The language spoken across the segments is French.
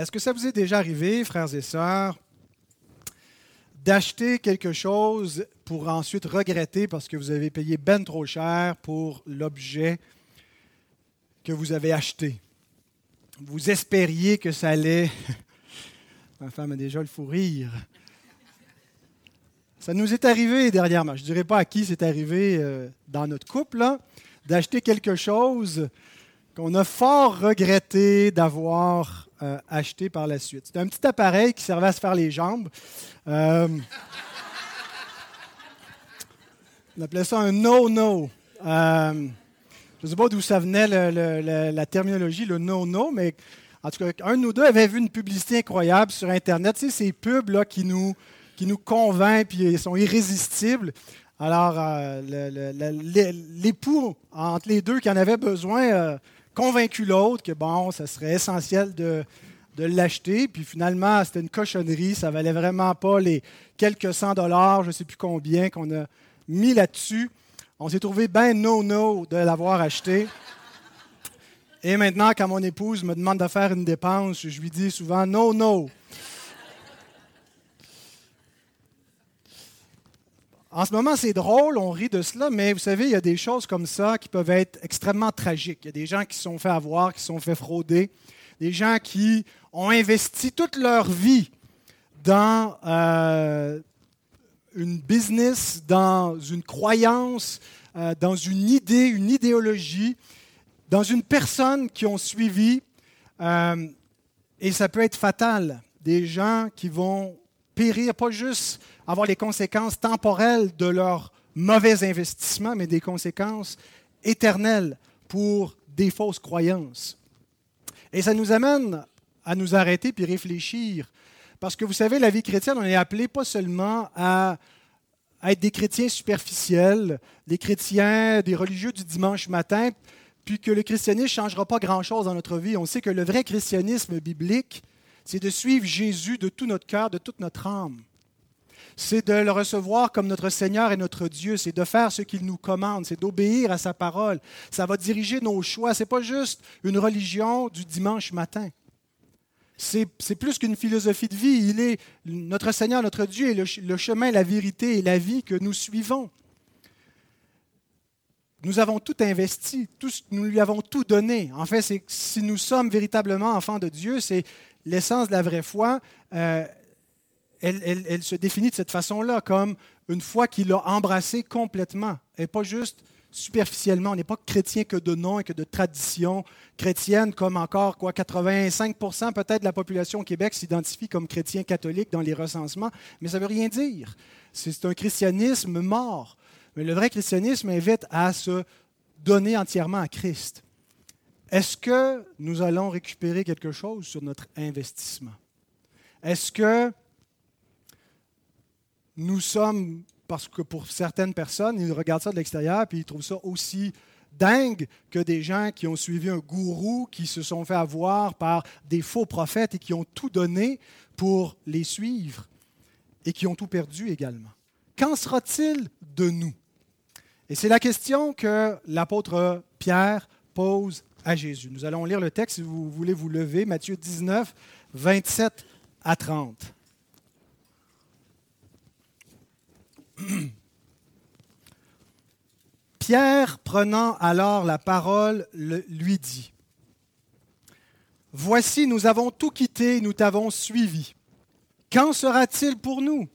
Est-ce que ça vous est déjà arrivé, frères et sœurs, d'acheter quelque chose pour ensuite regretter parce que vous avez payé ben trop cher pour l'objet que vous avez acheté? Vous espériez que ça allait... Ma femme a déjà le fou rire. Ça nous est arrivé dernièrement. Je ne dirais pas à qui c'est arrivé euh, dans notre couple, d'acheter quelque chose qu'on a fort regretté d'avoir euh, acheté par la suite. C'était un petit appareil qui servait à se faire les jambes. Euh, on appelait ça un no-no. je ne sais pas d'où ça venait la terminologie, le no-no, mais en tout cas, un de nous deux avait vu une publicité incroyable sur Internet. Tu sais, ces pubs là, qui nous qui nous convainc, puis ils sont irrésistibles. Alors, euh, l'époux, entre les deux qui en avait besoin, euh, convaincu l'autre que, bon, ça serait essentiel de, de l'acheter. Puis finalement, c'était une cochonnerie. Ça valait vraiment pas les quelques cent dollars, je ne sais plus combien, qu'on a mis là-dessus. On s'est trouvé bien no-no de l'avoir acheté. Et maintenant, quand mon épouse me demande de faire une dépense, je lui dis souvent no-no. En ce moment, c'est drôle, on rit de cela, mais vous savez, il y a des choses comme ça qui peuvent être extrêmement tragiques. Il y a des gens qui se sont fait avoir, qui se sont fait frauder, des gens qui ont investi toute leur vie dans euh, une business, dans une croyance, euh, dans une idée, une idéologie, dans une personne qui ont suivi, euh, et ça peut être fatal. Des gens qui vont périr, pas juste avoir les conséquences temporelles de leur mauvais investissement, mais des conséquences éternelles pour des fausses croyances. Et ça nous amène à nous arrêter puis réfléchir. Parce que vous savez, la vie chrétienne, on est appelé pas seulement à, être des chrétiens superficiels, des chrétiens, des religieux du dimanche matin, puis que le christianisme ne changera pas grand-chose dans notre vie. On sait que le vrai christianisme biblique, c'est de suivre Jésus de tout notre cœur, de toute notre âme c'est de le recevoir comme notre Seigneur et notre Dieu, c'est de faire ce qu'il nous commande, c'est d'obéir à sa parole. Ça va diriger nos choix. Ce n'est pas juste une religion du dimanche matin. C'est plus qu'une philosophie de vie. Il est notre Seigneur, notre Dieu, et le, chemin, la vérité et la vie que nous suivons. Nous avons tout investi, nous lui avons tout donné. En fait, si nous sommes véritablement enfants de Dieu, c'est l'essence de la vraie foi. Euh, elle, se définit de cette façon-là, comme une foi qu'il l'a embrassée complètement, et pas juste superficiellement. On n'est pas chrétien que de nom et que de tradition chrétienne, comme encore quoi, 85% peut-être de la population au Québec s'identifie comme chrétien catholique dans les recensements, mais ça ne veut rien dire. C'est un christianisme mort. Mais le vrai christianisme invite à se donner entièrement à Christ. Est-ce que nous allons récupérer quelque chose sur notre investissement? Est-ce que nous sommes, parce que pour certaines personnes, ils regardent ça de l'extérieur puis ils trouvent ça aussi dingue que des gens qui ont suivi un gourou, qui se sont fait avoir par des faux prophètes et qui ont tout donné pour les suivre et qui ont tout perdu également. Qu'en sera-t-il de nous? Et c'est la question que l'apôtre Pierre pose à Jésus. Nous allons lire le texte si vous voulez vous lever, Matthieu 19, 27 à 30. Pierre, prenant alors la parole, lui dit, Voici, nous avons tout quitté, nous t'avons suivi. Qu'en sera-t-il pour nous?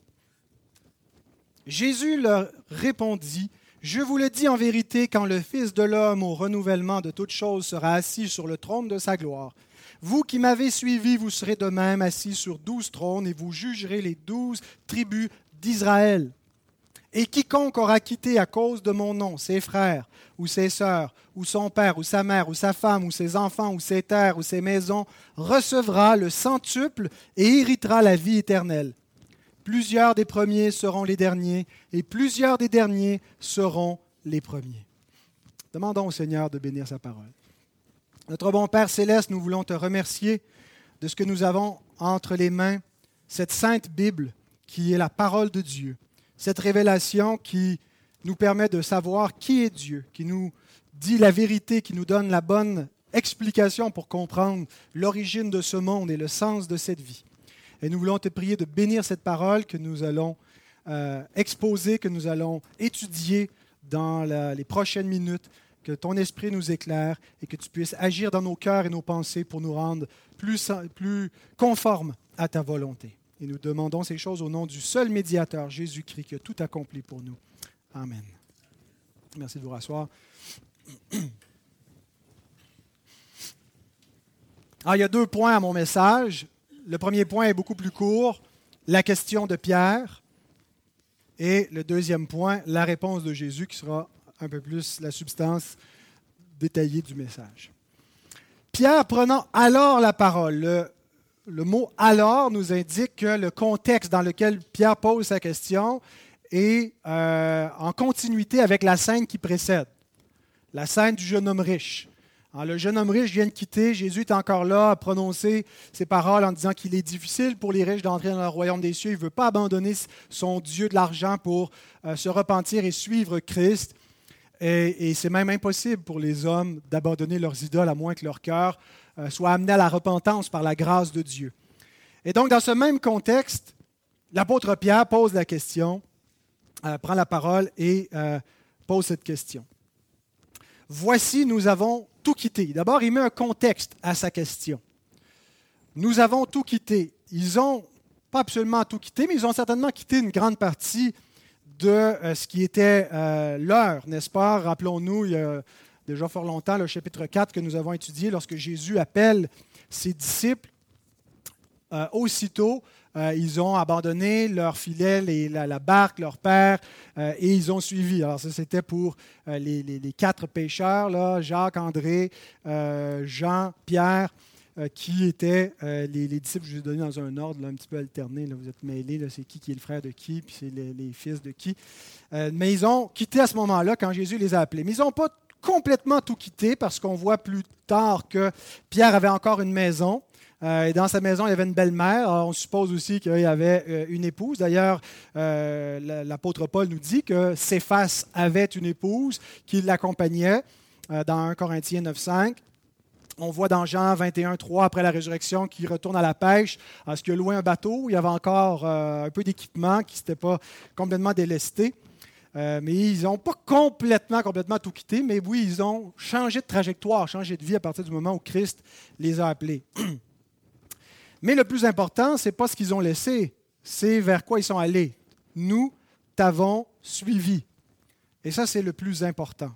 Jésus leur répondit, Je vous le dis en vérité, quand le Fils de l'homme au renouvellement de toutes choses sera assis sur le trône de sa gloire, vous qui m'avez suivi, vous serez de même assis sur douze trônes et vous jugerez les douze tribus d'Israël. Et quiconque aura quitté à cause de mon nom ses frères ou ses sœurs, ou son père, ou sa mère, ou sa femme, ou ses enfants, ou ses terres, ou ses maisons, recevra le centuple et héritera la vie éternelle. Plusieurs des premiers seront les derniers, et plusieurs des derniers seront les premiers. Demandons au Seigneur de bénir sa parole. Notre bon Père céleste, nous voulons te remercier de ce que nous avons entre les mains, cette sainte Bible qui est la parole de Dieu cette révélation qui nous permet de savoir qui est Dieu, qui nous dit la vérité, qui nous donne la bonne explication pour comprendre l'origine de ce monde et le sens de cette vie. Et nous voulons te prier de bénir cette parole que nous allons euh, exposer, que nous allons étudier dans les prochaines minutes, que ton esprit nous éclaire et que tu puisses agir dans nos cœurs et nos pensées pour nous rendre plus, plus conformes à ta volonté. Et nous demandons ces choses au nom du seul médiateur, Jésus-Christ, qui a tout accompli pour nous. Amen. Merci de vous rasseoir. Ah, il y a deux points à mon message. Le premier point est beaucoup plus court, la question de Pierre. Et le deuxième point, la réponse de Jésus, qui sera un peu plus la substance détaillée du message. Pierre prenant alors la parole, le, mot alors nous indique que le contexte dans lequel Pierre pose sa question est euh, en continuité avec la scène qui précède, la scène du jeune homme riche. Le jeune homme riche vient de quitter, Jésus est encore là à prononcer ses paroles en disant qu'il est difficile pour les riches d'entrer dans le royaume des cieux. Il ne veut pas abandonner son Dieu de l'argent pour euh, se repentir et suivre Christ. Et, c'est même impossible pour les hommes d'abandonner leurs idoles à moins que leur cœur euh, soit amené à la repentance par la grâce de Dieu. Et donc, dans ce même contexte, l'apôtre Pierre pose la question, euh, prend la parole et pose cette question. Voici, nous avons tout quitté. D'abord, il met un contexte à sa question. Nous avons tout quitté. Ils ont pas absolument tout quitté, mais ils ont certainement quitté une grande partie de euh, ce qui était euh, l'heure, n'est-ce pas? Rappelons-nous, il y a déjà fort longtemps, le chapitre 4 que nous avons étudié, lorsque Jésus appelle ses disciples, euh, aussitôt, ils ont abandonné leur filet, la, barque, leur père, et ils ont suivi. Alors ça, c'était pour les, quatre pêcheurs, Jacques, André, Jean, Pierre euh, qui étaient euh, les, disciples, je vous ai donné dans un ordre un petit peu alterné, là, vous êtes mêlés, c'est qui qui est le frère de qui, puis c'est les, fils de qui. Euh, mais ils ont quitté à ce moment-là quand Jésus les a appelés. Mais ils n'ont pas complètement tout quitté parce qu'on voit plus tard que Pierre avait encore une maison. Et dans sa maison, il y avait une belle-mère. On suppose aussi qu'il y avait une épouse. D'ailleurs, l'apôtre Paul nous dit que Céphas avait une épouse qui l'accompagnait dans 1 Corinthiens 9.5. On voit dans Jean 21, 3, après la résurrection, qu'il retourne à la pêche, parce qu'il a loué un bateau? Il y avait encore euh, un peu d'équipement qui n'était pas complètement délesté. Euh, mais ils n'ont pas complètement, complètement tout quitté, mais oui, ils ont changé de trajectoire, changé de vie à partir du moment où Christ les a appelés. Mais le plus important, ce n'est pas ce qu'ils ont laissé, c'est vers quoi ils sont allés. Nous t'avons suivi. Et ça, c'est le plus important.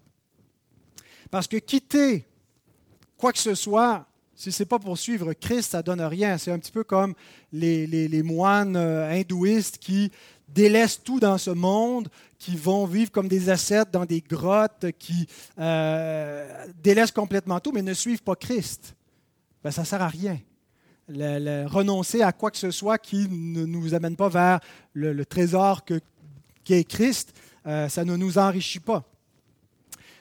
Parce que quitter quoi que ce soit, si ce n'est pas pour suivre Christ, ça ne donne rien. C'est un petit peu comme les, moines euh, hindouistes qui délaissent tout dans ce monde, qui vont vivre comme des ascètes dans des grottes, qui euh, délaissent complètement tout, mais ne suivent pas Christ. Ben, ça ne sert à rien. Renoncer à quoi que ce soit qui ne nous amène pas vers le, trésor que, qui est Christ, euh, ça ne nous enrichit pas.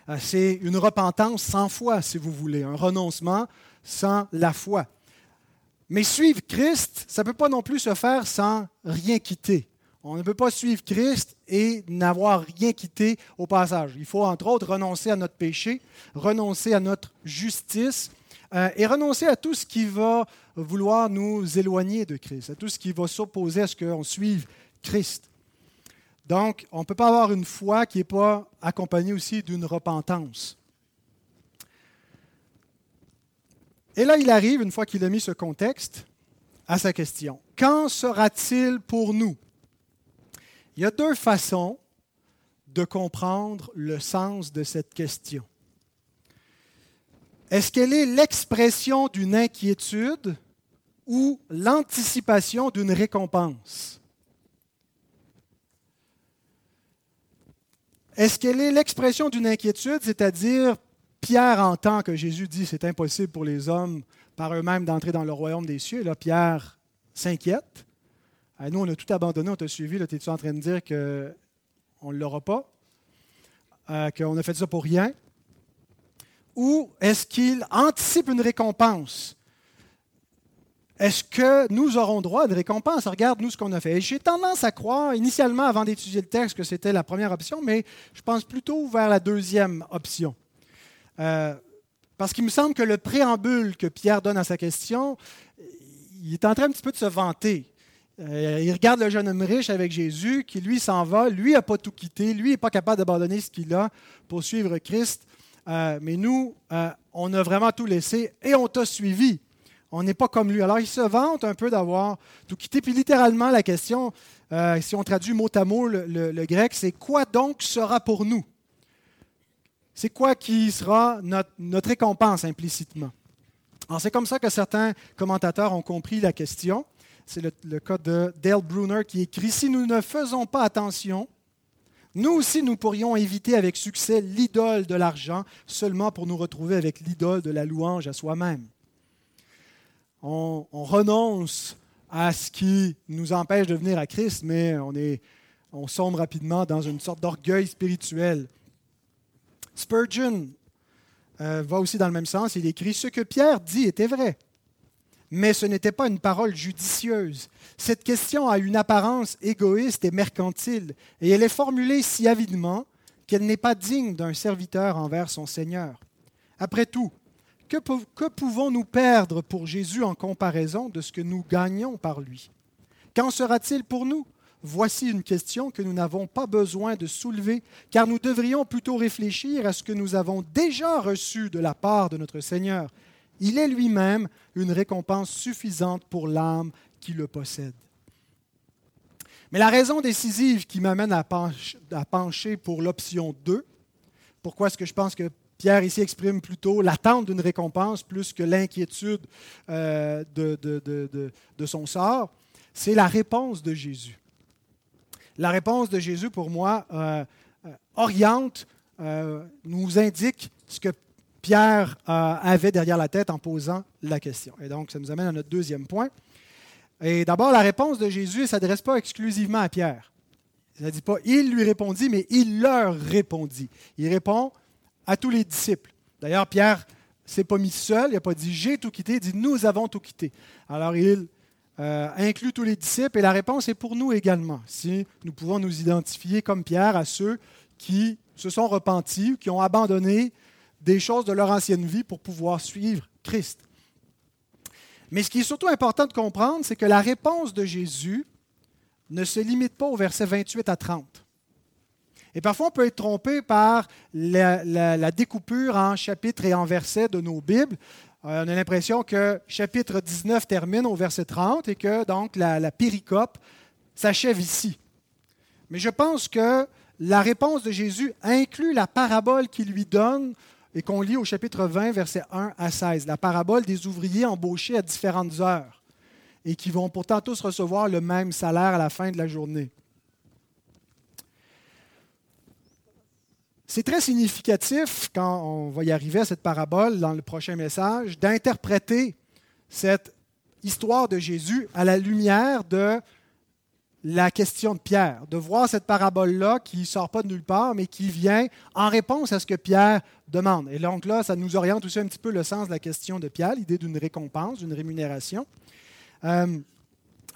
Euh, c'est une repentance sans foi, si vous voulez, un renoncement sans la foi. Mais suivre Christ, ça ne peut pas non plus se faire sans rien quitter. On ne peut pas suivre Christ et n'avoir rien quitté au passage. Il faut entre autres renoncer à notre péché, renoncer à notre justice euh, et renoncer à tout ce qui va vouloir nous éloigner de Christ, à tout ce qui va s'opposer à ce qu'on suive Christ. Donc, on ne peut pas avoir une foi qui n'est pas accompagnée aussi d'une repentance. Et là, il arrive, une fois qu'il a mis ce contexte, à sa question. Qu'en sera-t-il pour nous? Il y a deux façons de comprendre le sens de cette question. Est-ce qu'elle est l'expression d'une inquiétude ou l'anticipation d'une récompense? Est-ce qu'elle est l'expression d'une inquiétude, c'est-à-dire Pierre entend que Jésus dit c'est impossible pour les hommes par eux-mêmes d'entrer dans le royaume des cieux. Et là, Pierre s'inquiète. Nous, on a tout abandonné, on t'a suivi. Là, es-tu en train de dire qu'on ne l'aura pas? Euh, qu'on a fait ça pour rien? Ou est-ce qu'il anticipe une récompense? Est-ce que nous aurons droit à une récompense? Regarde, nous, ce qu'on a fait. J'ai tendance à croire, initialement, avant d'étudier le texte, que c'était la première option, mais je pense plutôt vers la deuxième option. Euh, Parce qu'il me semble que le préambule que Pierre donne à sa question, il est en train un petit peu de se vanter. Euh, il regarde le jeune homme riche avec Jésus qui, lui, s'en va. Lui n'a pas tout quitté. Lui n'est pas capable d'abandonner ce qu'il a pour suivre Christ. Euh, mais nous, euh, on a vraiment tout laissé et on t'a suivi. On n'est pas comme lui. Alors, il se vante un peu d'avoir tout quitté. Puis, littéralement, la question, si on traduit mot à mot le, grec, c'est quoi donc sera pour nous? C'est quoi qui sera notre, récompense implicitement? Alors, c'est comme ça que certains commentateurs ont compris la question. C'est le, cas de Dale Bruner qui écrit Si nous ne faisons pas attention, nous aussi nous pourrions éviter avec succès l'idole de l'argent seulement pour nous retrouver avec l'idole de la louange à soi-même. On, renonce à ce qui nous empêche de venir à Christ, mais on, est, on sombre rapidement dans une sorte d'orgueil spirituel. Spurgeon euh, va aussi dans le même sens. Il écrit Ce que Pierre dit était vrai mais ce n'était pas une parole judicieuse. Cette question a une apparence égoïste et mercantile, et elle est formulée si avidement qu'elle n'est pas digne d'un serviteur envers son Seigneur. Après tout, que, pouvons-nous perdre pour Jésus en comparaison de ce que nous gagnons par lui? Qu'en sera-t-il pour nous? Voici une question que nous n'avons pas besoin de soulever, car nous devrions plutôt réfléchir à ce que nous avons déjà reçu de la part de notre Seigneur il est lui-même une récompense suffisante pour l'âme qui le possède. Mais la raison décisive qui m'amène à, pencher pour l'option 2, pourquoi est-ce que je pense que Pierre ici exprime plutôt l'attente d'une récompense plus que l'inquiétude euh, de, son sort, c'est la réponse de Jésus. La réponse de Jésus, pour moi, euh, euh, oriente, nous indique ce que Pierre euh, avait derrière la tête en posant la question. Et donc, ça nous amène à notre deuxième point. Et d'abord, la réponse de Jésus ne s'adresse pas exclusivement à Pierre. Il ne dit pas il lui répondit, mais il leur répondit. Il répond à tous les disciples. D'ailleurs, Pierre ne s'est pas mis seul, il n'a pas dit j'ai tout quitté, il dit nous avons tout quitté. Alors, il euh, inclut tous les disciples et la réponse est pour nous également. Si nous pouvons nous identifier comme Pierre à ceux qui se sont repentis, qui ont abandonné des choses de leur ancienne vie pour pouvoir suivre Christ. Mais ce qui est surtout important de comprendre, c'est que la réponse de Jésus ne se limite pas au verset 28 à 30. Et parfois, on peut être trompé par la, découpure en chapitres et en versets de nos Bibles. Euh, on a l'impression que chapitre 19 termine au verset 30 et que donc la, la péricope s'achève ici. Mais je pense que la réponse de Jésus inclut la parabole qu'il lui donne et qu'on lit au chapitre 20, versets 1 à 16, la parabole des ouvriers embauchés à différentes heures et qui vont pourtant tous recevoir le même salaire à la fin de la journée. C'est très significatif, quand on va y arriver à cette parabole dans le prochain message, d'interpréter cette histoire de Jésus à la lumière de la question de Pierre, de voir cette parabole-là qui ne sort pas de nulle part, mais qui vient en réponse à ce que Pierre demande. Et donc là, ça nous oriente aussi un petit peu le sens de la question de Pierre, l'idée d'une récompense, d'une rémunération. Euh,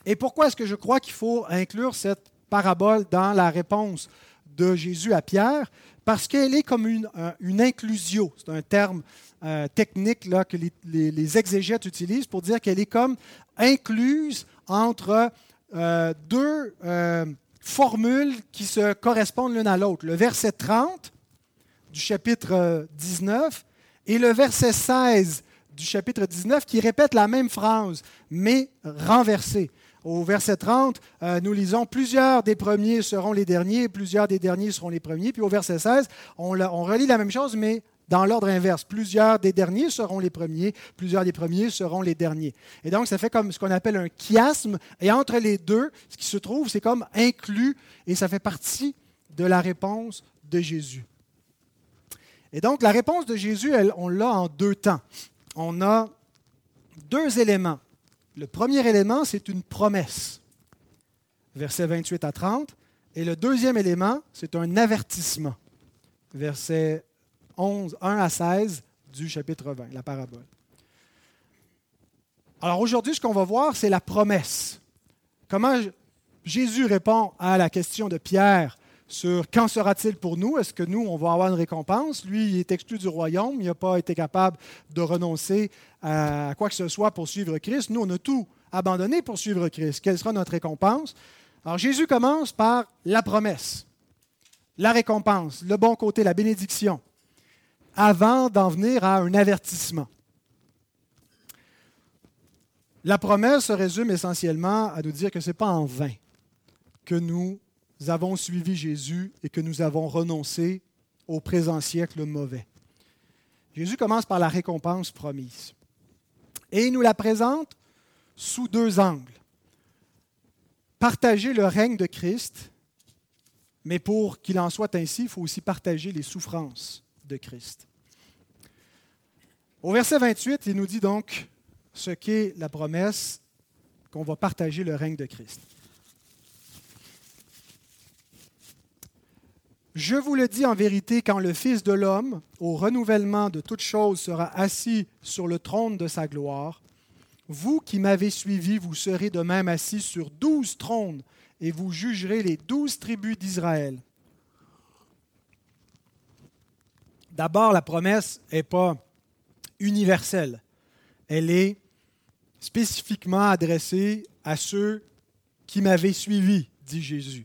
et pourquoi est-ce que je crois qu'il faut inclure cette parabole dans la réponse de Jésus à Pierre? Parce qu'elle est comme une, une inclusio. C'est un terme euh, technique là, que les, les exégètes utilisent pour dire qu'elle est comme incluse entre euh, deux euh, formules qui se correspondent l'une à l'autre. Le verset 30 du chapitre 19 et le verset 16 du chapitre 19 qui répètent la même phrase, mais renversée. Au verset 30, euh, nous lisons Plusieurs des premiers seront les derniers, plusieurs des derniers seront les premiers. Puis au verset 16, on, on relit la même chose, mais dans l'ordre inverse. Plusieurs des derniers seront les premiers, plusieurs des premiers seront les derniers. Et donc, ça fait comme ce qu'on appelle un chiasme. Et entre les deux, ce qui se trouve, c'est comme inclus et ça fait partie de la réponse de Jésus. Et donc, la réponse de Jésus, on l'a en deux temps. On a deux éléments. Le premier élément, c'est une promesse, versets 28 à 30. Et le deuxième élément, c'est un avertissement, versets 11, 1 à 16 du chapitre 20, la parabole. Alors aujourd'hui, ce qu'on va voir, c'est la promesse. Comment Jésus répond à la question de Pierre sur quand sera-t-il pour nous? Est-ce que nous, on va avoir une récompense? Lui, il est exclu du royaume. Il n'a pas été capable de renoncer à quoi que ce soit pour suivre Christ. Nous, on a tout abandonné pour suivre Christ. Quelle sera notre récompense? Alors Jésus commence par la promesse, la récompense, le bon côté, la bénédiction, avant d'en venir à un avertissement. La promesse se résume essentiellement à nous dire que ce n'est pas en vain que nous avons suivi Jésus et que nous avons renoncé au présent siècle mauvais. Jésus commence par la récompense promise. Et il nous la présente sous deux angles. Partager le règne de Christ, mais pour qu'il en soit ainsi, il faut aussi partager les souffrances de Christ. Au verset 28, il nous dit donc ce qu'est la promesse qu'on va partager le règne de Christ. Je vous le dis en vérité, quand le Fils de l'homme, au renouvellement de toutes choses, sera assis sur le trône de sa gloire, vous qui m'avez suivi, vous serez de même assis sur douze trônes, et vous jugerez les douze tribus d'Israël. D'abord, la promesse n'est pas universelle. Elle est spécifiquement adressée à ceux qui m'avaient suivi, dit Jésus.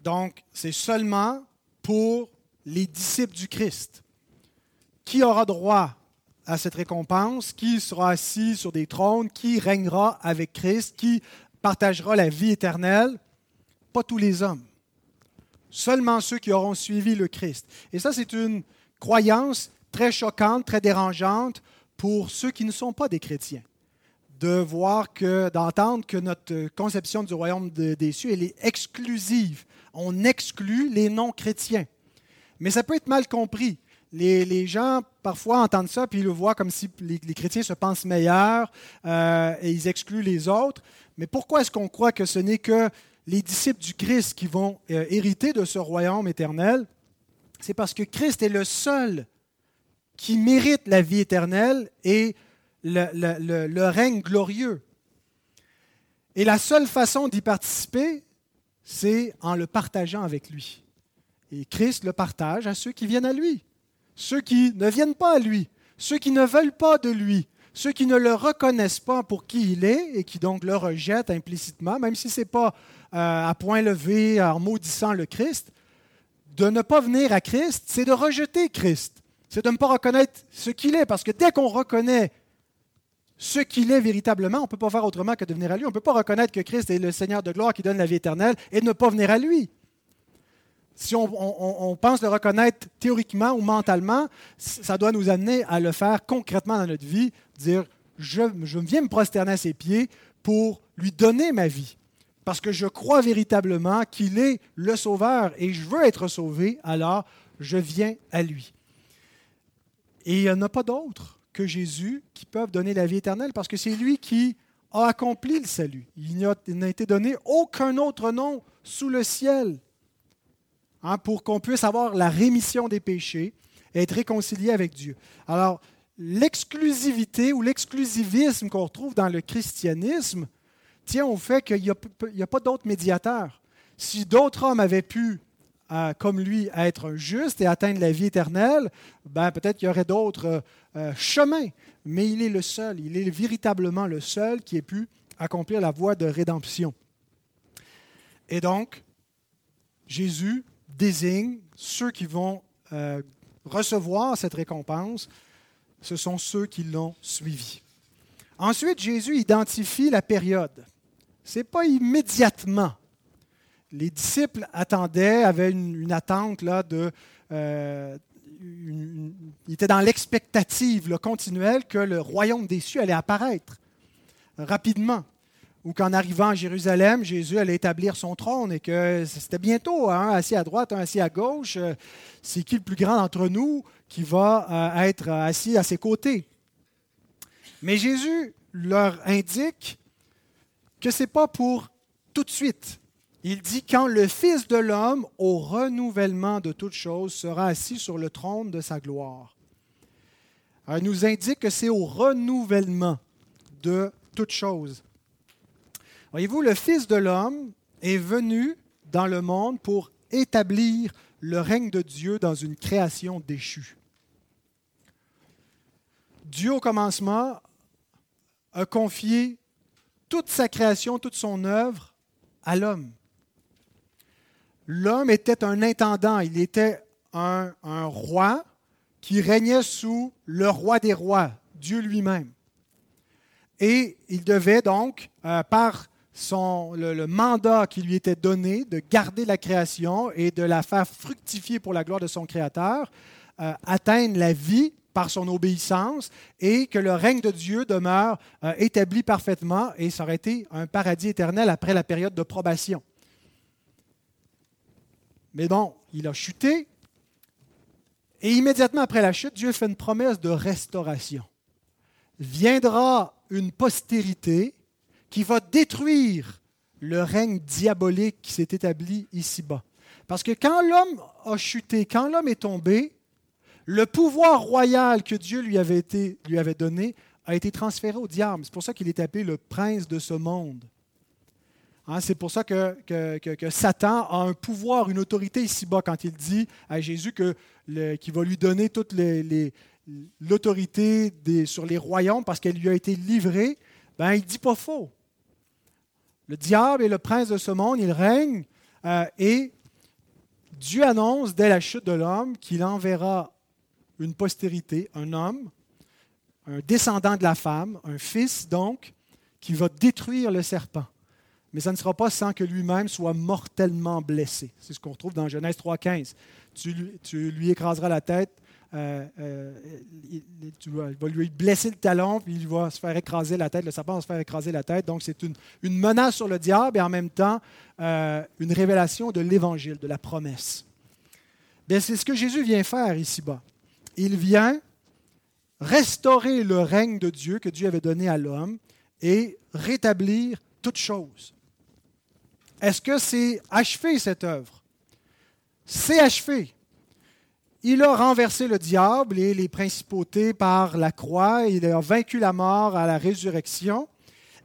Donc, c'est seulement pour les disciples du Christ. Qui aura droit à cette récompense? Qui sera assis sur des trônes? Qui régnera avec Christ? Qui partagera la vie éternelle? Pas tous les hommes. Seulement ceux qui auront suivi le Christ. Et ça, c'est une croyance très choquante, très dérangeante pour ceux qui ne sont pas des chrétiens de voir que, d'entendre que notre conception du royaume des cieux, elle est exclusive on exclut les non-chrétiens. Mais ça peut être mal compris. Les, gens, parfois, entendent ça, puis ils le voient comme si les, chrétiens se pensent meilleurs euh, et ils excluent les autres. Mais pourquoi est-ce qu'on croit que ce n'est que les disciples du Christ qui vont euh, hériter de ce royaume éternel? C'est parce que Christ est le seul qui mérite la vie éternelle et le règne glorieux. Et la seule façon d'y participer, c'est en le partageant avec lui. Et Christ le partage à ceux qui viennent à lui, ceux qui ne viennent pas à lui, ceux qui ne veulent pas de lui, ceux qui ne le reconnaissent pas pour qui il est et qui donc le rejettent implicitement, même si ce n'est pas euh, à point levé en maudissant le Christ. De ne pas venir à Christ, c'est de rejeter Christ. C'est de ne pas reconnaître ce qu'il est, parce que dès qu'on reconnaît ce qu'il est véritablement, on ne peut pas faire autrement que de venir à lui. On ne peut pas reconnaître que Christ est le Seigneur de gloire qui donne la vie éternelle et ne pas venir à lui. Si on, pense le reconnaître théoriquement ou mentalement, ça doit nous amener à le faire concrètement dans notre vie, dire je, je viens me prosterner à ses pieds pour lui donner ma vie. Parce que je crois véritablement qu'il est le Sauveur et je veux être sauvé, alors je viens à lui. Et il n'y en a pas d'autre que Jésus qui peuvent donner la vie éternelle parce que c'est lui qui a accompli le salut. Il n'a été donné aucun autre nom sous le ciel hein, pour qu'on puisse avoir la rémission des péchés et être réconcilié avec Dieu. Alors, l'exclusivité ou l'exclusivisme qu'on retrouve dans le christianisme tient au fait qu'il n'y a, pas d'autres médiateurs. Si d'autres hommes avaient pu comme lui, être juste et atteindre la vie éternelle, ben, peut-être qu'il y aurait d'autres euh, euh, chemins. Mais il est le seul, il est véritablement le seul qui ait pu accomplir la voie de rédemption. Et donc, Jésus désigne ceux qui vont euh, recevoir cette récompense, ce sont ceux qui l'ont suivi. Ensuite, Jésus identifie la période. Ce n'est pas immédiatement les disciples attendaient, avaient une, attente là, de. Euh, ils étaient dans l'expectative continuelle que le royaume des cieux allait apparaître rapidement. Ou qu'en arrivant à Jérusalem, Jésus allait établir son trône et que c'était bientôt, un assis à droite, un assis à gauche. Euh, c'est qui le plus grand d'entre nous qui va euh, être assis à ses côtés? Mais Jésus leur indique que ce n'est pas pour tout de suite il dit quand le Fils de l'homme, au renouvellement de toutes choses, sera assis sur le trône de sa gloire. il nous indique que c'est au renouvellement de toutes choses. Voyez-vous, le Fils de l'homme est venu dans le monde pour établir le règne de Dieu dans une création déchue. Dieu, au commencement, a confié toute sa création, toute son œuvre à l'homme. L'homme était un intendant, il était un, roi qui régnait sous le roi des rois, Dieu lui-même. Et il devait donc, euh, par son, le, mandat qui lui était donné de garder la création et de la faire fructifier pour la gloire de son Créateur, euh, atteindre la vie par son obéissance et que le règne de Dieu demeure euh, établi parfaitement et ça aurait été un paradis éternel après la période de probation. Mais bon, il a chuté et immédiatement après la chute, Dieu fait une promesse de restauration. Viendra une postérité qui va détruire le règne diabolique qui s'est établi ici-bas. Parce que quand l'homme a chuté, quand l'homme est tombé, le pouvoir royal que Dieu lui avait, donné a été transféré au diable. C'est pour ça qu'il est appelé le prince de ce monde. Hein, c'est pour ça que, Satan a un pouvoir, une autorité ici-bas quand il dit à Jésus qu'il va lui donner toute l'autorité sur les royaumes parce qu'elle lui a été livrée. Ben, il ne dit pas faux. Le diable est le prince de ce monde, il règne euh, et Dieu annonce dès la chute de l'homme qu'il enverra une postérité, un homme, un descendant de la femme, un fils donc, qui va détruire le serpent. Mais ça ne sera pas sans que lui-même soit mortellement blessé. C'est ce qu'on retrouve dans Genèse 3.15. Tu, tu lui écraseras la tête, euh, euh, tu vas, lui blesser le talon, puis il va se faire écraser la tête, le serpent va se faire écraser la tête. Donc c'est une, menace sur le diable et en même temps euh, une révélation de l'évangile, de la promesse. c'est ce que Jésus vient faire ici-bas il vient restaurer le règne de Dieu que Dieu avait donné à l'homme et rétablir toutes choses. Est-ce que c'est achevé cette œuvre? C'est achevé. Il a renversé le diable et les principautés par la croix, il a vaincu la mort à la résurrection,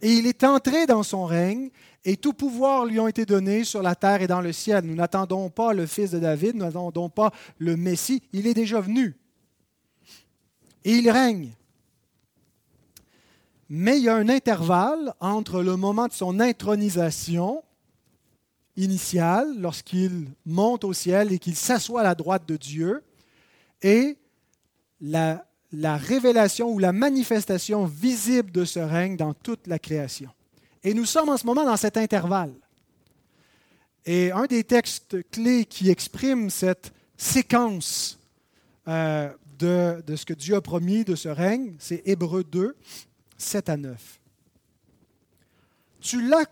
et il est entré dans son règne, et tout pouvoir lui a été donné sur la terre et dans le ciel. Nous n'attendons pas le fils de David, nous n'attendons pas le Messie, il est déjà venu et il règne. Mais il y a un intervalle entre le moment de son intronisation initiale, lorsqu'il monte au ciel et qu'il s'assoit à la droite de Dieu, et la, la, révélation ou la manifestation visible de ce règne dans toute la création. Et nous sommes en ce moment dans cet intervalle. Et un des textes clés qui exprime cette séquence euh, de, ce que Dieu a promis de ce règne, c'est Hébreu 2, 7 à 9. Tu l'as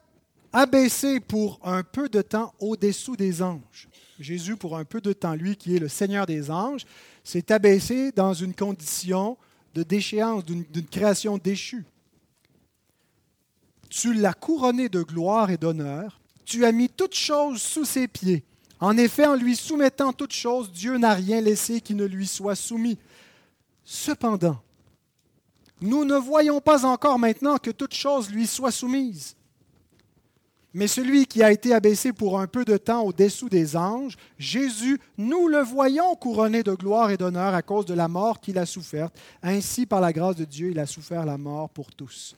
abaissé pour un peu de temps au-dessous des anges. Jésus, pour un peu de temps, lui qui est le Seigneur des anges, s'est abaissé dans une condition de déchéance, d'une création déchue. Tu l'as couronné de gloire et d'honneur. Tu as mis toutes choses sous ses pieds. En effet, en lui soumettant toutes choses, Dieu n'a rien laissé qui ne lui soit soumis. Cependant, nous ne voyons pas encore maintenant que toutes choses lui soient soumises. Mais celui qui a été abaissé pour un peu de temps au-dessous des anges, Jésus, nous le voyons couronné de gloire et d'honneur à cause de la mort qu'il a soufferte. Ainsi, par la grâce de Dieu, il a souffert la mort pour tous.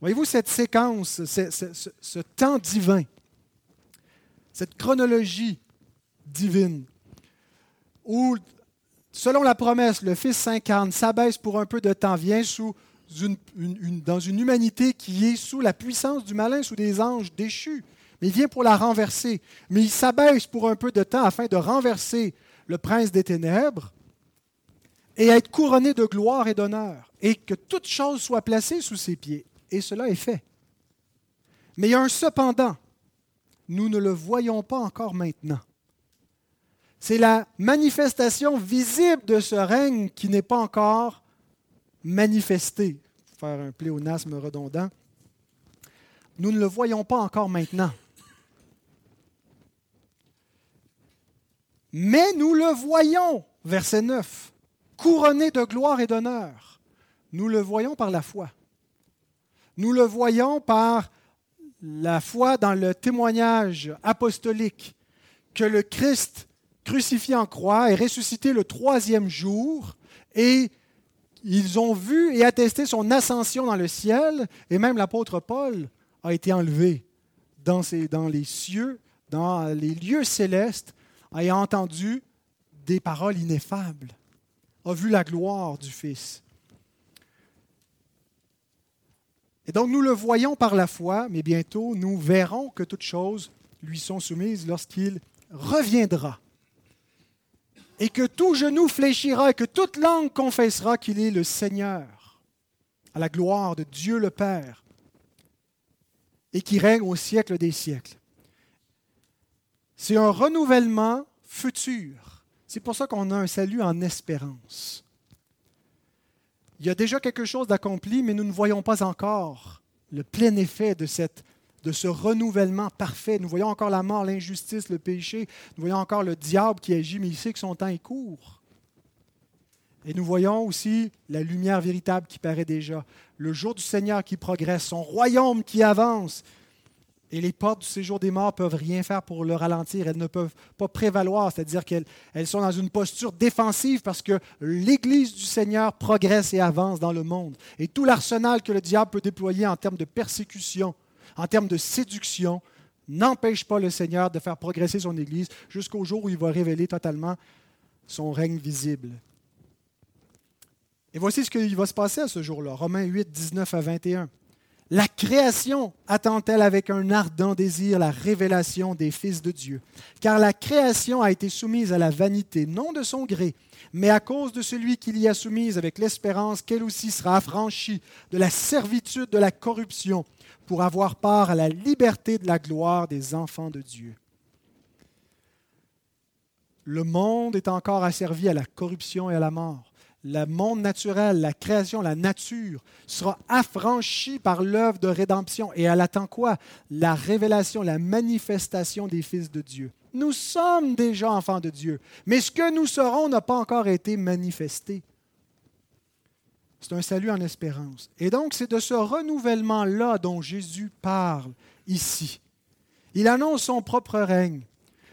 Voyez-vous cette séquence, ce, ce temps divin cette chronologie divine, où, selon la promesse, le Fils s'incarne, s'abaisse pour un peu de temps, vient dans une humanité qui est sous la puissance du malin, sous des anges déchus. Mais il vient pour la renverser. Mais il s'abaisse pour un peu de temps afin de renverser le prince des ténèbres et être couronné de gloire et d'honneur, et que toute chose soit placée sous ses pieds. Et cela est fait. Mais il y a un cependant nous ne le voyons pas encore maintenant. C'est la manifestation visible de ce règne qui n'est pas encore manifesté. Faire un pléonasme redondant. Nous ne le voyons pas encore maintenant. Mais nous le voyons, verset 9, couronné de gloire et d'honneur. Nous le voyons par la foi. Nous le voyons par la foi dans le témoignage apostolique que le Christ crucifié en croix est ressuscité le troisième jour et ils ont vu et attesté son ascension dans le ciel et même l'apôtre Paul a été enlevé dans, les cieux, dans les lieux célestes, ayant entendu des paroles ineffables, a vu la gloire du Fils. Et donc nous le voyons par la foi, mais bientôt nous verrons que toutes choses lui sont soumises lorsqu'il reviendra. Et que tout genou fléchira et que toute langue confessera qu'il est le Seigneur, à la gloire de Dieu le Père, et qui règne au siècle des siècles. C'est un renouvellement futur. C'est pour ça qu'on a un salut en espérance. Il y a déjà quelque chose d'accompli, mais nous ne voyons pas encore le plein effet de, cette, de ce renouvellement parfait. Nous voyons encore la mort, l'injustice, le péché. Nous voyons encore le diable qui agit, mais il sait que son temps est court. Et nous voyons aussi la lumière véritable qui paraît déjà, le jour du Seigneur qui progresse, son royaume qui avance, et les portes du séjour des morts peuvent rien faire pour le ralentir. Elles ne peuvent pas prévaloir, c'est-à-dire qu'elles elles sont dans une posture défensive parce que l'Église du Seigneur progresse et avance dans le monde. Et tout l'arsenal que le diable peut déployer en termes de persécution, en termes de séduction, n'empêche pas le Seigneur de faire progresser son Église jusqu'au jour où il va révéler totalement son règne visible. Et voici ce qui va se passer à ce jour-là. Romains 8, 19 à 21. La création attend-elle avec un ardent désir la révélation des fils de Dieu? Car la création a été soumise à la vanité, non de son gré, mais à cause de celui qui l'y a soumise avec l'espérance qu'elle aussi sera affranchie de la servitude de la corruption pour avoir part à la liberté de la gloire des enfants de Dieu. Le monde est encore asservi à la corruption et à la mort le monde naturel, la création, la nature sera affranchie par l'œuvre de rédemption. Et elle attend quoi? La révélation, la manifestation des fils de Dieu. Nous sommes déjà enfants de Dieu, mais ce que nous serons n'a pas encore été manifesté. C'est un salut en espérance. Et donc, c'est de ce renouvellement-là dont Jésus parle ici. Il annonce son propre règne.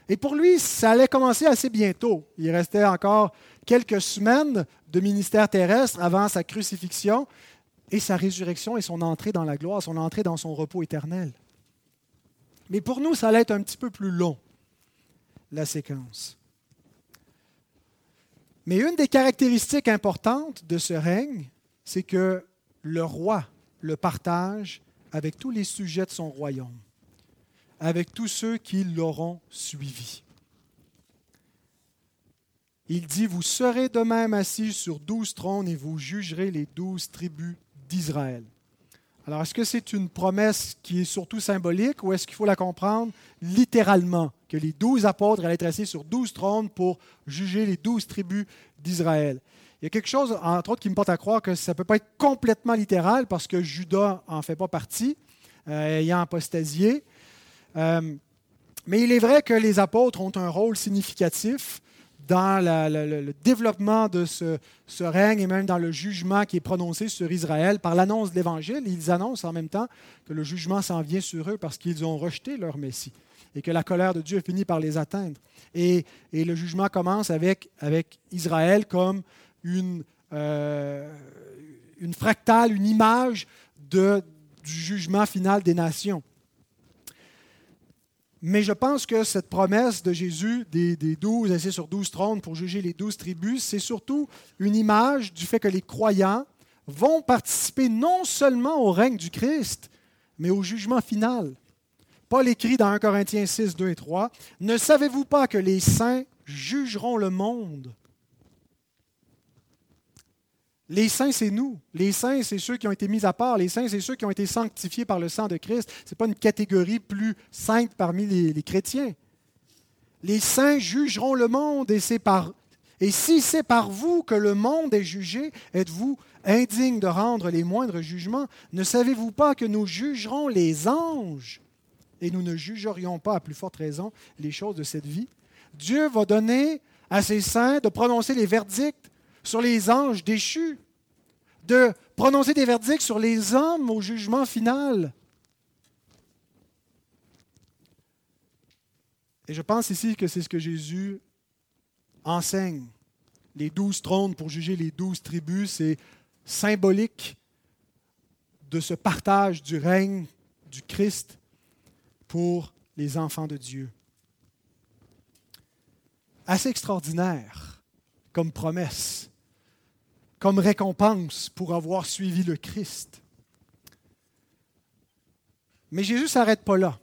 Et pour lui, ça allait commencer assez bientôt. Il restait encore quelques semaines de ministère terrestre avant sa crucifixion et sa résurrection et son entrée dans la gloire, son entrée dans son repos éternel. Mais pour nous, ça allait être un petit peu plus long, la séquence. Mais une des caractéristiques importantes de ce règne, c'est que le roi le partage avec tous les sujets de son royaume, avec tous ceux qui l'auront suivi. Il dit, vous serez de même assis sur douze trônes et vous jugerez les douze tribus d'Israël. Alors, est-ce que c'est une promesse qui est surtout symbolique ou est-ce qu'il faut la comprendre littéralement, que les douze apôtres allaient être assis sur douze trônes pour juger les douze tribus d'Israël? Il y a quelque chose, entre autres, qui me porte à croire que ça ne peut pas être complètement littéral parce que Judas n'en fait pas partie, euh, ayant apostasié. Euh, mais il est vrai que les apôtres ont un rôle significatif dans le développement de ce, règne et même dans le jugement qui est prononcé sur Israël par l'annonce de l'Évangile. Ils annoncent en même temps que le jugement s'en vient sur eux parce qu'ils ont rejeté leur Messie et que la colère de Dieu finit par les atteindre. Et, le jugement commence avec, Israël comme une, euh, une fractale, une image du jugement final des nations. Mais je pense que cette promesse de Jésus des, douze assis sur douze trônes pour juger les douze tribus, c'est surtout une image du fait que les croyants vont participer non seulement au règne du Christ, mais au jugement final. Paul écrit dans 1 Corinthiens 6, 2 et 3, Ne savez-vous pas que les saints jugeront le monde les saints, c'est nous. Les saints, c'est ceux qui ont été mis à part. Les saints, c'est ceux qui ont été sanctifiés par le sang de Christ. Ce n'est pas une catégorie plus sainte parmi les, chrétiens. Les saints jugeront le monde et et si c'est par vous que le monde est jugé, êtes-vous indigne de rendre les moindres jugements? Ne savez-vous pas que nous jugerons les anges? Et nous ne jugerions pas à plus forte raison les choses de cette vie Dieu va donner à ses saints de prononcer les verdicts sur les anges déchus, de prononcer des verdicts sur les hommes au jugement final. Et je pense ici que c'est ce que Jésus enseigne. Les douze trônes pour juger les douze tribus, c'est symbolique de ce partage du règne du Christ pour les enfants de Dieu. Assez extraordinaire comme promesse, comme récompense pour avoir suivi le Christ. Mais Jésus ne s'arrête pas là.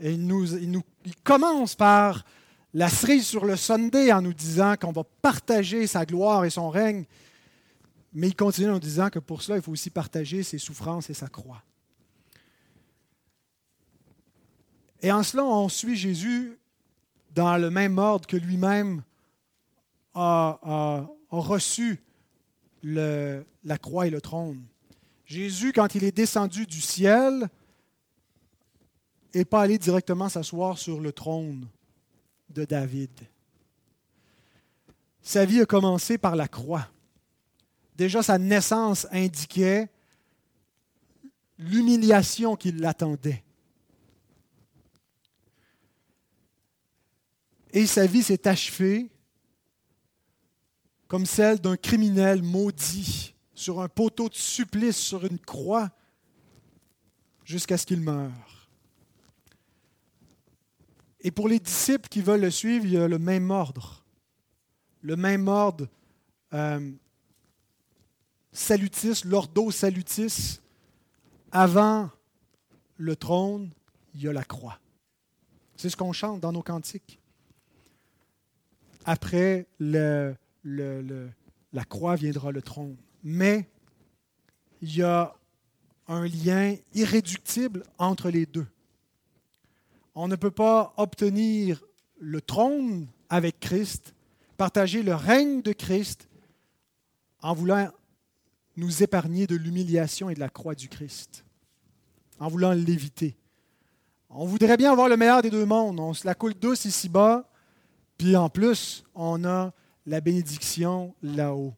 Il commence par la cerise sur le Sunday en nous disant qu'on va partager sa gloire et son règne, mais il continue en nous disant que pour cela, il faut aussi partager ses souffrances et sa croix. Et en cela, on suit Jésus dans le même ordre que lui-même a, reçu la croix et le trône. Jésus, quand il est descendu du ciel, n'est pas allé directement s'asseoir sur le trône de David. Sa vie a commencé par la croix. Déjà, sa naissance indiquait l'humiliation qui l'attendait. Et sa vie s'est achevée comme celle d'un criminel maudit sur un poteau de supplice, sur une croix, jusqu'à ce qu'il meure. Et pour les disciples qui veulent le suivre, il y a le même ordre. Le même ordre euh, salutis, l'ordo salutis. Avant le trône, il y a la croix. C'est ce qu'on chante dans nos cantiques. Après le, la croix viendra le trône. Mais il y a un lien irréductible entre les deux. On ne peut pas obtenir le trône avec Christ, partager le règne de Christ en voulant nous épargner de l'humiliation et de la croix du Christ, en voulant l'éviter. On voudrait bien avoir le meilleur des deux mondes. On se la coule douce ici-bas, puis en plus, on a la bénédiction là-haut.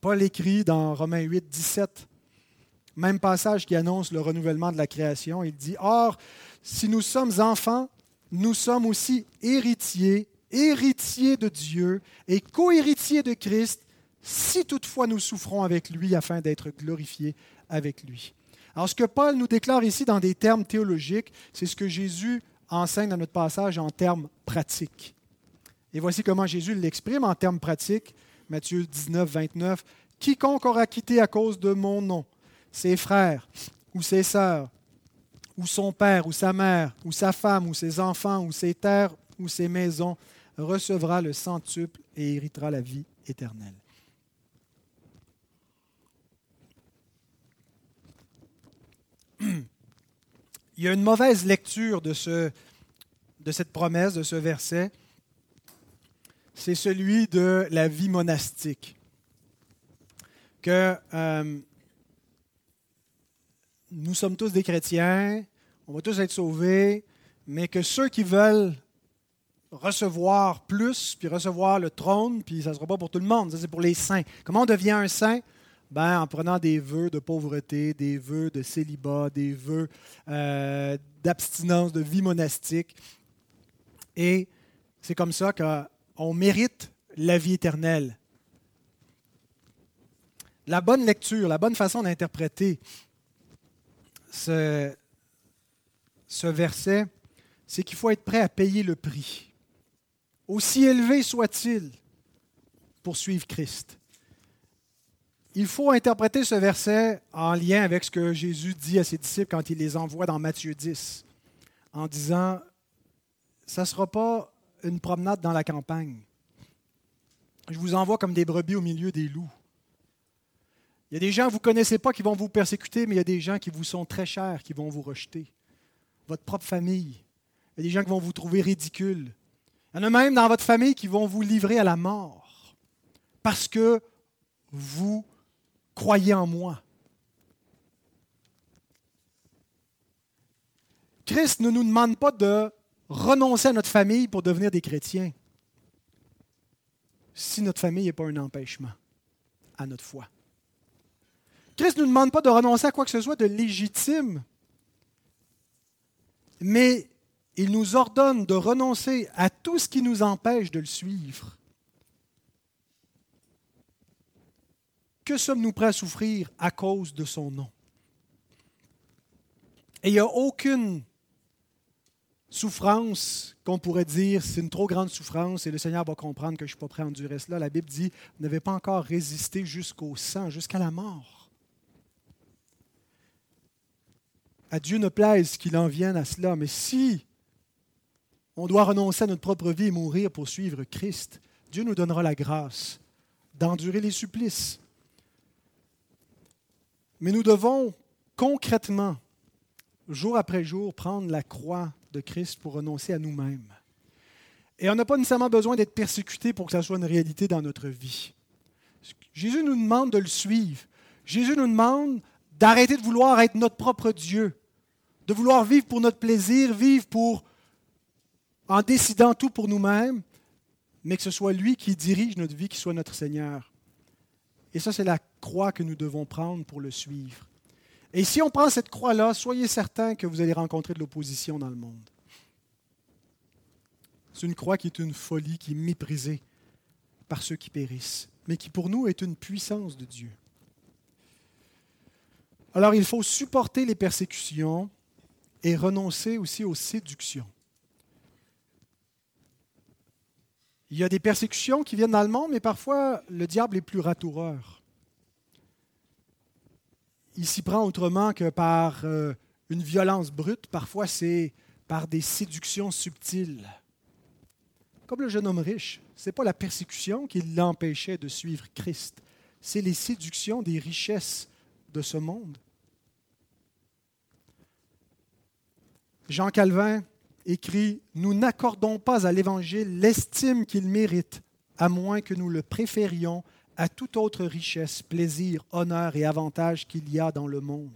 Paul écrit dans Romains 8, 17, même passage qui annonce le renouvellement de la création. Il dit Or, si nous sommes enfants, nous sommes aussi héritiers, héritiers de Dieu et co-héritiers de Christ, si toutefois nous souffrons avec lui afin d'être glorifiés avec lui. Alors, ce que Paul nous déclare ici dans des termes théologiques, c'est ce que Jésus enseigne dans notre passage en termes pratiques. Et voici comment Jésus l'exprime en termes pratiques. Matthieu 19, 29. Quiconque aura quitté à cause de mon nom ses frères ou ses sœurs, ou son père ou sa mère, ou sa femme ou ses enfants, ou ses terres ou ses maisons, recevra le centuple et héritera la vie éternelle. Il y a une mauvaise lecture de, ce, de cette promesse, de ce verset, c'est celui de la vie monastique. Que euh, nous sommes tous des chrétiens, on va tous être sauvés, mais que ceux qui veulent recevoir plus, puis recevoir le trône, puis ça ne sera pas pour tout le monde, ça c'est pour les saints. Comment on devient un saint? Ben, en prenant des vœux de pauvreté, des vœux de célibat, des vœux euh, d'abstinence, de vie monastique. Et c'est comme ça que on mérite la vie éternelle. La bonne lecture, la bonne façon d'interpréter ce, ce verset, c'est qu'il faut être prêt à payer le prix, aussi élevé soit-il, pour suivre Christ. Il faut interpréter ce verset en lien avec ce que Jésus dit à ses disciples quand il les envoie dans Matthieu 10, en disant, ça ne sera pas une promenade dans la campagne. Je vous envoie comme des brebis au milieu des loups. Il y a des gens que vous ne connaissez pas qui vont vous persécuter, mais il y a des gens qui vous sont très chers qui vont vous rejeter. Votre propre famille. Il y a des gens qui vont vous trouver ridicule. Il y en a même dans votre famille qui vont vous livrer à la mort parce que vous croyez en moi. Christ ne nous demande pas de renoncer à notre famille pour devenir des chrétiens si notre famille n'est pas un empêchement à notre foi. Christ ne nous demande pas de renoncer à quoi que ce soit de légitime, mais il nous ordonne de renoncer à tout ce qui nous empêche de le suivre. Que sommes-nous prêts à souffrir à cause de son nom? Et il n'y a aucune souffrance qu'on pourrait dire c'est une trop grande souffrance et le Seigneur va comprendre que je ne suis pas prêt à endurer cela. La Bible dit vous n'avez pas encore résisté jusqu'au sang, jusqu'à la mort. À Dieu ne plaise qu'il en vienne à cela, mais si on doit renoncer à notre propre vie et mourir pour suivre Christ, Dieu nous donnera la grâce d'endurer les supplices. Mais nous devons concrètement, jour après jour, prendre la croix de Christ pour renoncer à nous-mêmes. Et on n'a pas nécessairement besoin d'être persécuté pour que ça soit une réalité dans notre vie. Jésus nous demande de le suivre. Jésus nous demande d'arrêter de vouloir être notre propre Dieu, de vouloir vivre pour notre plaisir, vivre pour en décidant tout pour nous-mêmes, mais que ce soit lui qui dirige notre vie, qui soit notre Seigneur. Et ça, c'est la croix que nous devons prendre pour le suivre. Et si on prend cette croix-là, soyez certains que vous allez rencontrer de l'opposition dans le monde. C'est une croix qui est une folie, qui est méprisée par ceux qui périssent, mais qui pour nous est une puissance de Dieu. Alors il faut supporter les persécutions et renoncer aussi aux séductions. Il y a des persécutions qui viennent dans le monde, mais parfois le diable est plus ratoureur il s'y prend autrement que par euh, une violence brute, parfois c'est par des séductions subtiles. Comme le jeune homme riche, ce n'est pas la persécution qui l'empêchait de suivre Christ, c'est les séductions des richesses de ce monde. Jean Calvin écrit Nous n'accordons pas à l'Évangile l'estime qu'il mérite, à moins que nous le préférions à toute autre richesse, plaisir, honneur et avantage qu'il y a dans le monde.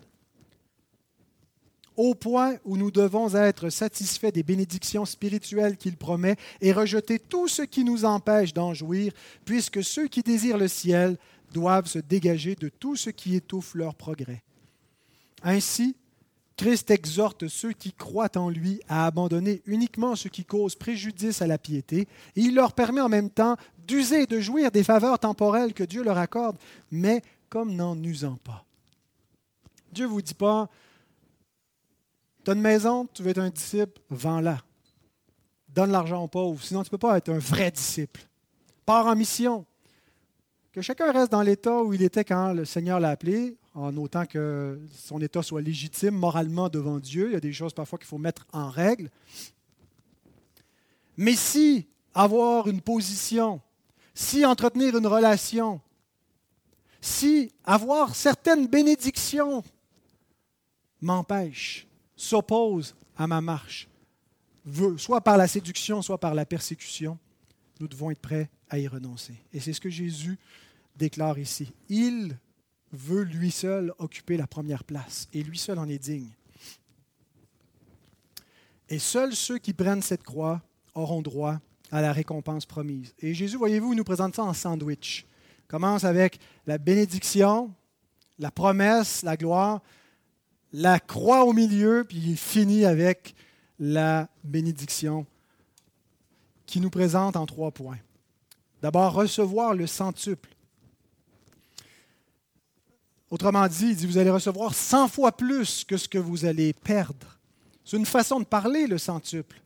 Au point où nous devons être satisfaits des bénédictions spirituelles qu'il promet et rejeter tout ce qui nous empêche d'en jouir, puisque ceux qui désirent le ciel doivent se dégager de tout ce qui étouffe leur progrès. Ainsi, Christ exhorte ceux qui croient en lui à abandonner uniquement ce qui cause préjudice à la piété, et il leur permet en même temps d'user de jouir des faveurs temporelles que Dieu leur accorde, mais comme n'en usant pas. Dieu ne vous dit pas, tu as une maison, tu veux être un disciple, vends-la. Donne l'argent aux pauvres, sinon tu ne peux pas être un vrai disciple. Pars en mission. Que chacun reste dans l'état où il était quand le Seigneur l'a appelé, en autant que son état soit légitime moralement devant Dieu. Il y a des choses parfois qu'il faut mettre en règle. Mais si avoir une position, si entretenir une relation, si avoir certaines bénédictions m'empêche, s'oppose à ma marche, soit par la séduction, soit par la persécution, nous devons être prêts à y renoncer. Et c'est ce que Jésus déclare ici. Il veut lui seul occuper la première place et lui seul en est digne. Et seuls ceux qui prennent cette croix auront droit à la récompense promise. Et Jésus, voyez-vous, nous présente ça en sandwich. Il commence avec la bénédiction, la promesse, la gloire, la croix au milieu, puis il finit avec la bénédiction qui nous présente en trois points. D'abord, recevoir le centuple. Autrement dit, il dit, vous allez recevoir 100 fois plus que ce que vous allez perdre. C'est une façon de parler, le centuple.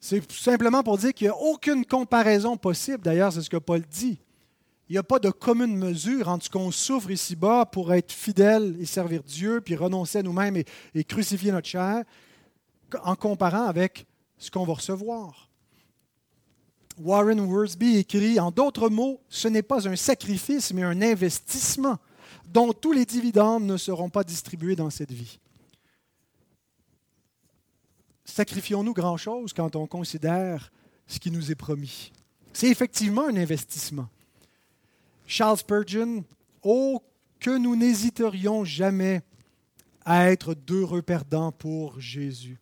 C'est simplement pour dire qu'il n'y a aucune comparaison possible. D'ailleurs, c'est ce que Paul dit. Il n'y a pas de commune mesure entre ce qu'on souffre ici-bas pour être fidèle et servir Dieu, puis renoncer à nous-mêmes et, et, crucifier notre chair, en comparant avec ce qu'on va recevoir. Warren Worsby écrit, en d'autres mots, ce n'est pas un sacrifice, mais un investissement dont tous les dividendes ne seront pas distribués dans cette vie. Sacrifions-nous grand-chose quand on considère ce qui nous est promis. C'est effectivement un investissement. Charles Spurgeon, oh, que nous n'hésiterions jamais à être d'heureux perdants pour Jésus.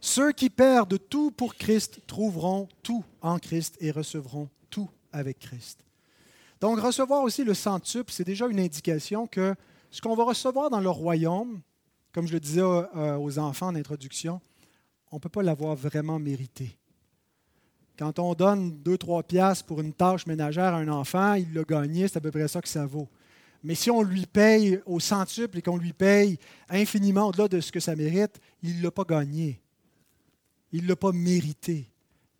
Ceux qui perdent tout pour Christ trouveront tout en Christ et recevront tout avec Christ. Donc, recevoir aussi le centuple, c'est déjà une indication que ce qu'on va recevoir dans le royaume, comme je le disais euh, aux enfants en introduction, on ne peut pas l'avoir vraiment mérité. Quand on donne 2-3 piastres pour une tâche ménagère à un enfant, il l'a gagné, c'est à peu près ça que ça vaut. Mais si on lui paye au centuple et qu'on lui paye infiniment au-delà de ce que ça mérite, il ne l'a pas gagné. Il ne l'a pas mérité.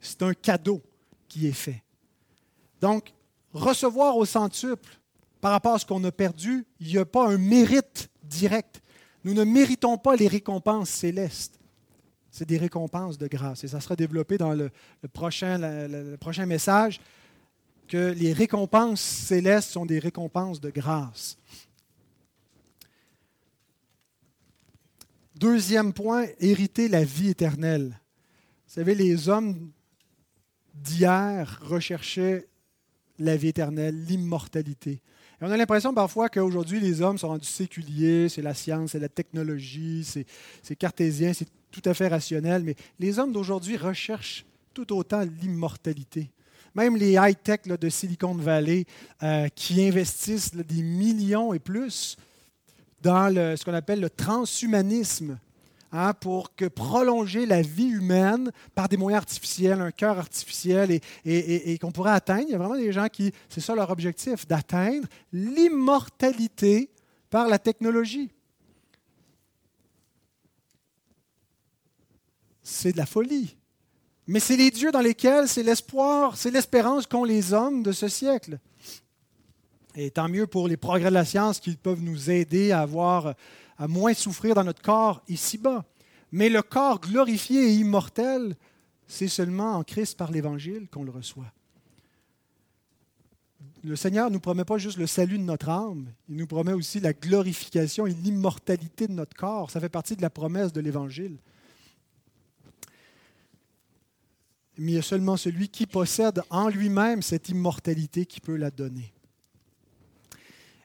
C'est un cadeau qui est fait. Donc, recevoir au centuple par rapport à ce qu'on a perdu, il n'y a pas un mérite direct. Nous ne méritons pas les récompenses célestes. C'est des récompenses de grâce. Et ça sera développé dans le, prochain, prochain message, que les récompenses célestes sont des récompenses de grâce. Deuxième point, hériter la vie éternelle. Vous savez, les hommes d'hier recherchaient la vie éternelle, l'immortalité. On a l'impression parfois qu'aujourd'hui, les hommes sont rendus séculiers, c'est la science, c'est la technologie, c'est cartésien, c'est tout à fait rationnel, mais les hommes d'aujourd'hui recherchent tout autant l'immortalité. Même les high-tech de Silicon Valley euh, qui investissent des millions et plus dans ce qu'on appelle le transhumanisme, Hein, pour que prolonger la vie humaine par des moyens artificiels, un cœur artificiel, et, qu'on pourrait atteindre. Il y a vraiment des gens qui, c'est ça leur objectif, d'atteindre l'immortalité par la technologie. C'est de la folie. Mais c'est les dieux dans lesquels c'est l'espoir, c'est l'espérance qu'ont les hommes de ce siècle. Et tant mieux pour les progrès de la science qui peuvent nous aider à avoir à moins souffrir dans notre corps ici-bas. Mais le corps glorifié et immortel, c'est seulement en Christ par l'Évangile qu'on le reçoit. Le Seigneur ne nous promet pas juste le salut de notre âme, il nous promet aussi la glorification et l'immortalité de notre corps. Ça fait partie de la promesse de l'Évangile. Mais il y a seulement celui qui possède en lui-même cette immortalité qui peut la donner.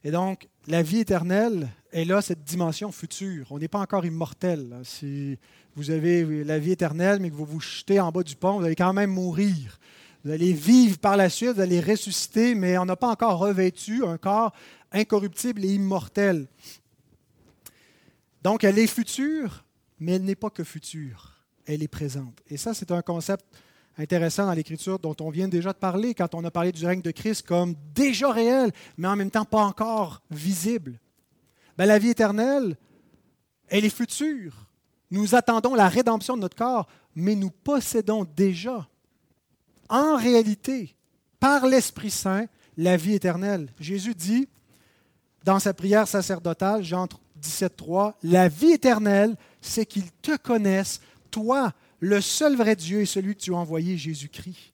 Et donc, la vie éternelle est là, cette dimension future. On n'est pas encore immortel. Si vous avez la vie éternelle, mais que vous vous jetez en bas du pont, vous allez quand même mourir. Vous allez vivre par la suite, vous allez ressusciter, mais on n'a pas encore revêtu un corps incorruptible et immortel. Donc, elle est future, mais elle n'est pas que future. Elle est présente. Et ça, c'est un concept intéressant dans l'Écriture dont on vient déjà de parler quand on a parlé du règne de Christ comme déjà réel, mais en même temps pas encore visible. Ben, la vie éternelle, elle est future. Nous attendons la rédemption de notre corps, mais nous possédons déjà, en réalité, par l'Esprit Saint, la vie éternelle. Jésus dit dans sa prière sacerdotale, Jean 17,3, La vie éternelle, c'est qu'ils te connaissent, toi, le seul vrai Dieu est celui que tu as envoyé, Jésus-Christ.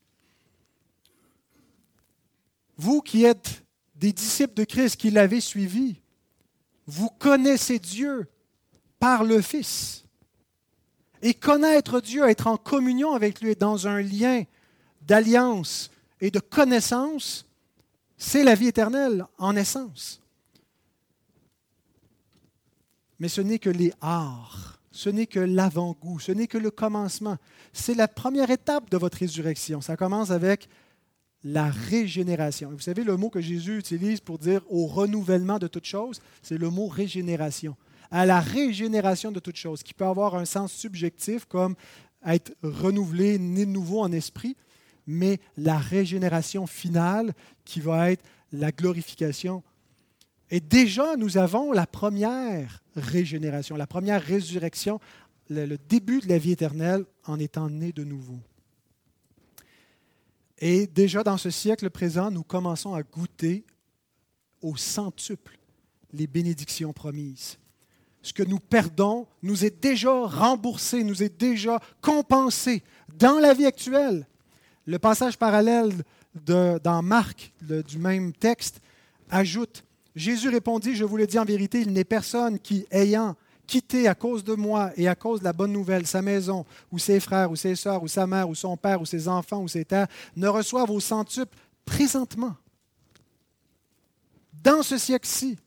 Vous qui êtes des disciples de Christ, qui l'avez suivi, vous connaissez Dieu par le Fils. Et connaître Dieu, être en communion avec lui, dans un lien d'alliance et de connaissance, c'est la vie éternelle en essence. Mais ce n'est que les arts ce n'est que l'avant-goût, ce n'est que le commencement. C'est la première étape de votre résurrection. Ça commence avec la régénération. Vous savez, le mot que Jésus utilise pour dire au renouvellement de toute chose, c'est le mot régénération. À la régénération de toute chose, qui peut avoir un sens subjectif comme être renouvelé, né de nouveau en esprit, mais la régénération finale qui va être la glorification et déjà, nous avons la première régénération, la première résurrection, le, début de la vie éternelle en étant né de nouveau. Et déjà dans ce siècle présent, nous commençons à goûter au centuple les bénédictions promises. Ce que nous perdons nous est déjà remboursé, nous est déjà compensé dans la vie actuelle. Le passage parallèle de, dans Marc du même texte ajoute Jésus répondit, je vous le dis en vérité, il n'est personne qui, ayant quitté à cause de moi et à cause de la bonne nouvelle sa maison, ou ses frères, ou ses sœurs, ou sa mère, ou son père, ou ses enfants, ou ses terres, ne reçoive au centuple présentement, dans ce siècle-ci,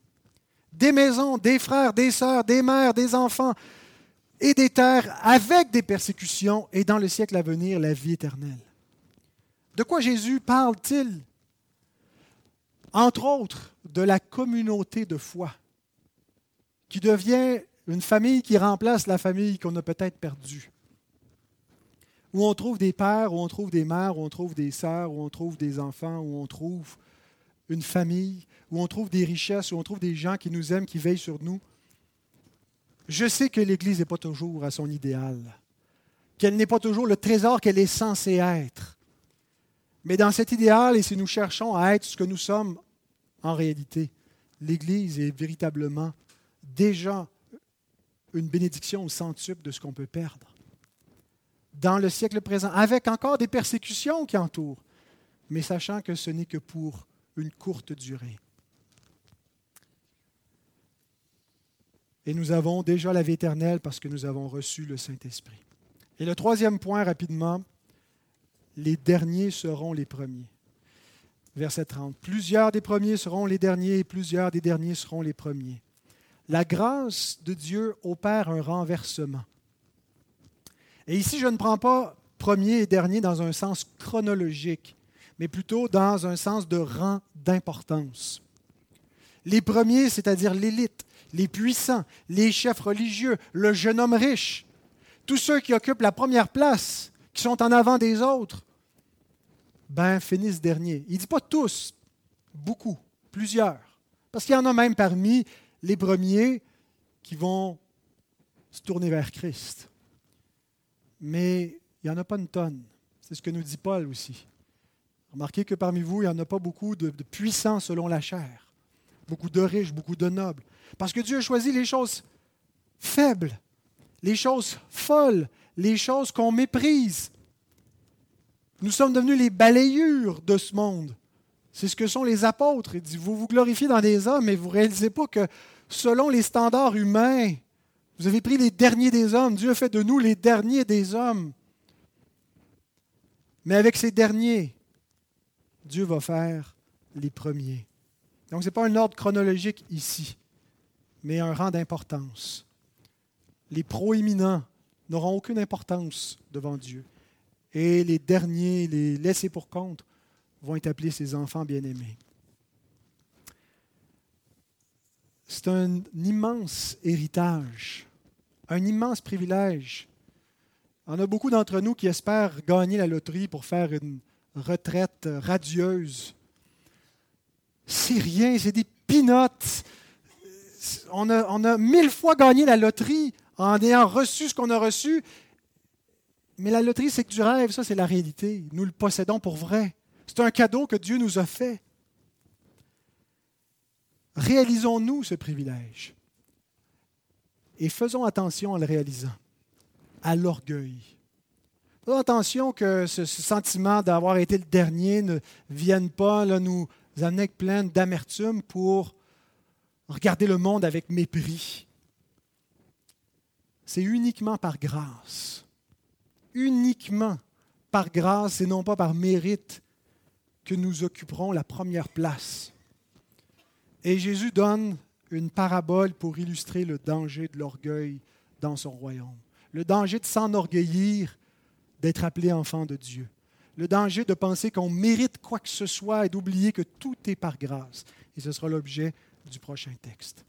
des maisons, des frères, des sœurs, des mères, des enfants et des terres avec des persécutions, et dans le siècle à venir, la vie éternelle. De quoi Jésus parle-t-il? Entre autres, de la communauté de foi, qui devient une famille qui remplace la famille qu'on a peut-être perdue. Où on trouve des pères, où on trouve des mères, où on trouve des sœurs, où on trouve des enfants, où on trouve une famille, où on trouve des richesses, où on trouve des gens qui nous aiment, qui veillent sur nous. Je sais que l'Église n'est pas toujours à son idéal, qu'elle n'est pas toujours le trésor qu'elle est censée être. Mais dans cet idéal, et si nous cherchons à être ce que nous sommes en réalité, l'Église est véritablement déjà une bénédiction au centuple de ce qu'on peut perdre. Dans le siècle présent, avec encore des persécutions qui entourent, mais sachant que ce n'est que pour une courte durée. Et nous avons déjà la vie éternelle parce que nous avons reçu le Saint-Esprit. Et le troisième point, rapidement, les derniers seront les premiers. Verset 30. Plusieurs des premiers seront les derniers et plusieurs des derniers seront les premiers. La grâce de Dieu opère un renversement. Et ici, je ne prends pas premier et dernier dans un sens chronologique, mais plutôt dans un sens de rang d'importance. Les premiers, c'est-à-dire l'élite, les puissants, les chefs religieux, le jeune homme riche, tous ceux qui occupent la première place, qui sont en avant des autres, ben, finissent dernier. Il ne dit pas tous, beaucoup, plusieurs. Parce qu'il y en a même parmi les premiers qui vont se tourner vers Christ. Mais il n'y en a pas une tonne. C'est ce que nous dit Paul aussi. Remarquez que parmi vous, il n'y en a pas beaucoup de, puissants selon la chair, beaucoup de riches, beaucoup de nobles. Parce que Dieu a choisi les choses faibles, les choses folles, les choses qu'on méprise. Nous sommes devenus les balayures de ce monde. C'est ce que sont les apôtres. Il dit, vous vous glorifiez dans des hommes, mais vous ne réalisez pas que selon les standards humains, vous avez pris les derniers des hommes. Dieu a fait de nous les derniers des hommes. Mais avec ces derniers, Dieu va faire les premiers. Donc ce n'est pas un ordre chronologique ici, mais un rang d'importance. Les proéminents n'auront aucune importance devant Dieu. Et les derniers, les laissés pour compte, vont être appelés ses enfants bien-aimés. C'est un immense héritage, un immense privilège. On a beaucoup d'entre nous qui espèrent gagner la loterie pour faire une retraite radieuse. C'est rien, c'est des pinottes. On a, on a mille fois gagné la loterie en ayant reçu ce qu'on a reçu. Mais la loterie, c'est que du rêve, ça c'est la réalité. Nous le possédons pour vrai. C'est un cadeau que Dieu nous a fait. Réalisons-nous ce privilège et faisons attention en le réalisant, à l'orgueil. Faisons attention que ce, sentiment d'avoir été le dernier ne vienne pas nous amener avec plein d'amertume pour regarder le monde avec mépris. C'est uniquement par grâce, uniquement par grâce et non pas par mérite que nous occuperons la première place. Et Jésus donne une parabole pour illustrer le danger de l'orgueil dans son royaume. Le danger de s'enorgueillir, d'être appelé enfant de Dieu. Le danger de penser qu'on mérite quoi que ce soit et d'oublier que tout est par grâce. Et ce sera l'objet du prochain texte.